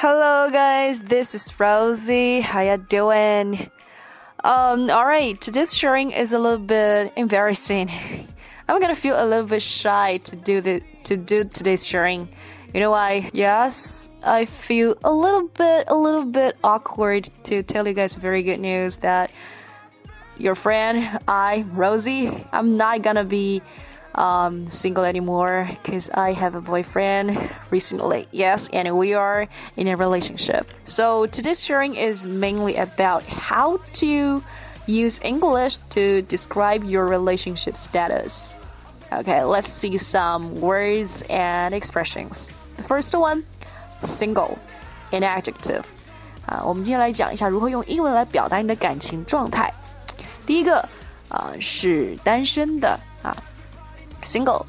Hello, guys. This is Rosie. How you doing? Um, all right. Today's sharing is a little bit embarrassing. I'm gonna feel a little bit shy to do the to do today's sharing. You know why? Yes, I feel a little bit a little bit awkward to tell you guys very good news that your friend I Rosie I'm not gonna be um, single anymore because I have a boyfriend recently. Yes, and we are in a relationship. So today's sharing is mainly about how to use English to describe your relationship status. Okay, let's see some words and expressions. The first one, single, an adjective. 啊，我们今天来讲一下如何用英文来表达你的感情状态。第一个啊是单身的啊 single.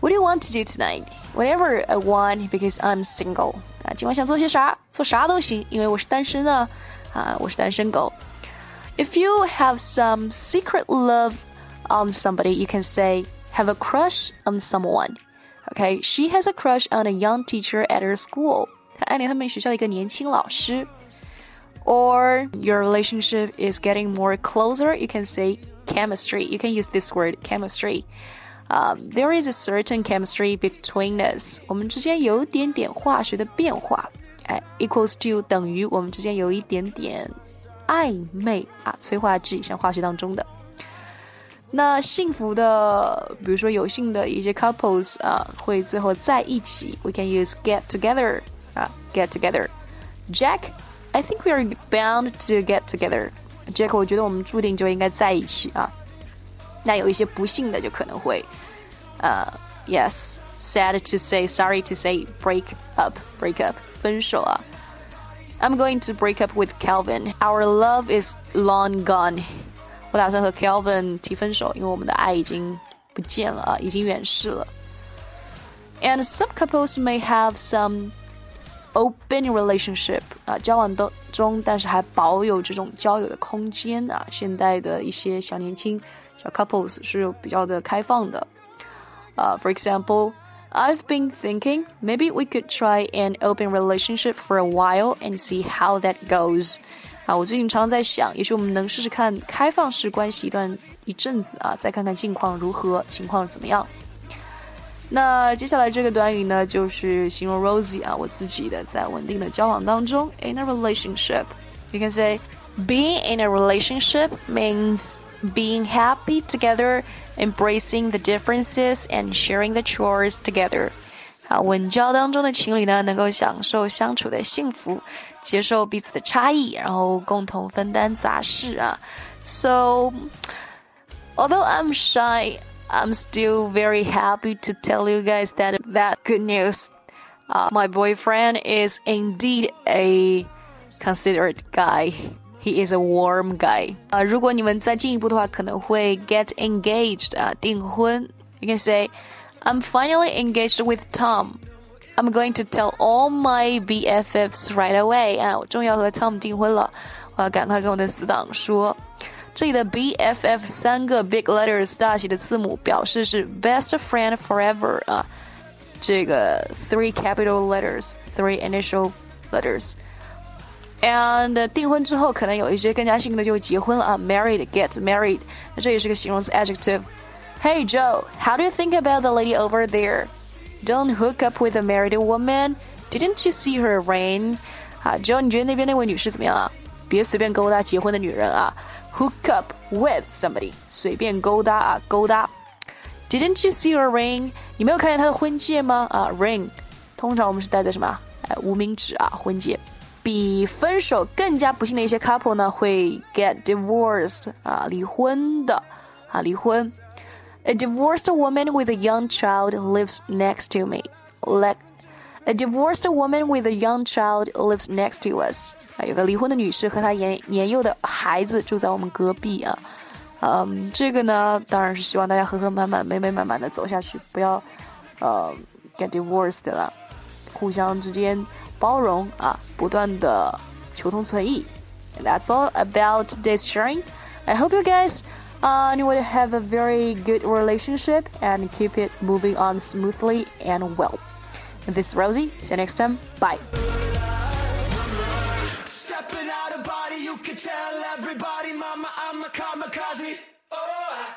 What do you want to do tonight? Whatever I want because I'm single. 啊，今晚想做些啥？做啥都行，因为我是单身啊。啊，我是单身狗。If you have some secret love on somebody, you can say have a crush on someone. Okay, she has a crush on a young teacher at her school. 她暗恋他们学校的一个年轻老师。Or your relationship is getting more closer, you can say chemistry. You can use this word chemistry. Um, there is a certain chemistry between us. 我们之间有点点化学的变化，哎，equals to 等于我们之间有一点点暧昧啊，催化剂，像化学当中的。那幸福的，比如说有幸的一些 couples 啊，会最后在一起。We can use get together 啊，get together. Jack, I think we are bound to get together. Jack，我觉得我们注定就应该在一起啊。 那有一些不幸的就可能会，呃，yes，sad to say，sorry to say，break up，break up，分手啊。I'm going to break up with Calvin. Our love is long gone. 我打算和 Calvin 提分手，因为我们的爱已经不见了啊，已经远逝了。And some couples may have some open relationship 啊，交往当中，但是还保有这种交友的空间啊。现代的一些小年轻。 小 couples 是比较的开放的。Uh, for example, I've been thinking maybe we could try an open relationship for a while and see how that goes. 啊，我最近常常在想，也许我们能试试看开放式关系一段一阵子啊，再看看境况如何，情况怎么样。那接下来这个短语呢，就是形容 Rosie 啊，我自己的在稳定的交往当中，in a relationship. You can say being in a relationship means being happy together, embracing the differences, and sharing the chores together. 啊，稳交当中的情侣呢，能够享受相处的幸福，接受彼此的差异，然后共同分担杂事啊。So, although I'm shy, I'm still very happy to tell you guys that that good news. Uh, my boyfriend is indeed a considerate guy. He is a warm guy. 啊，如果你们再进一步的话，可能会 get engaged 啊，订婚。You can say, I'm finally engaged with Tom. I'm going to tell all my BFFs right away. 啊，我终于要和 Tom 订婚了，我要赶快跟我的死党说。这里的 BFF 三个 big letters 大写的字母表示是 best friend forever 啊，这个 three capital letters, three initial letters。 and 订婚之后，可能有一些更加幸运的就会结婚了啊，married get married，那这也是个形容词 adjective。Hey Joe, how do you think about the lady over there? Don't hook up with a married woman. Didn't you see her ring? 啊，Joe，你觉得那边那位女士怎么样啊？别随便勾搭结婚的女人啊！Hook up with somebody，随便勾搭啊，勾搭。Didn't you see her ring？你没有看见她的婚戒吗？啊，ring，通常我们是戴在什么？哎，无名指啊，婚戒。 比分手更加不幸的一些 couple 呢，会 get divorced 啊，离婚的啊，离婚。A divorced woman with a young child lives next to me. Like a divorced woman with a young child lives next to us. 啊，有个离婚的女士和她年年幼的孩子住在我们隔壁啊。嗯，这个呢，当然是希望大家和和满满、美美满满的走下去，不要呃 get divorced 了，互相之间。 包容啊，不断的求同存异。And that's all about today's sharing. I hope you guys uh, you will have a very good relationship and keep it moving on smoothly and well. This is Rosie. See you next time. Bye. Stepping out of body, you can tell everybody, mama, I'm a kamikaze. Oh,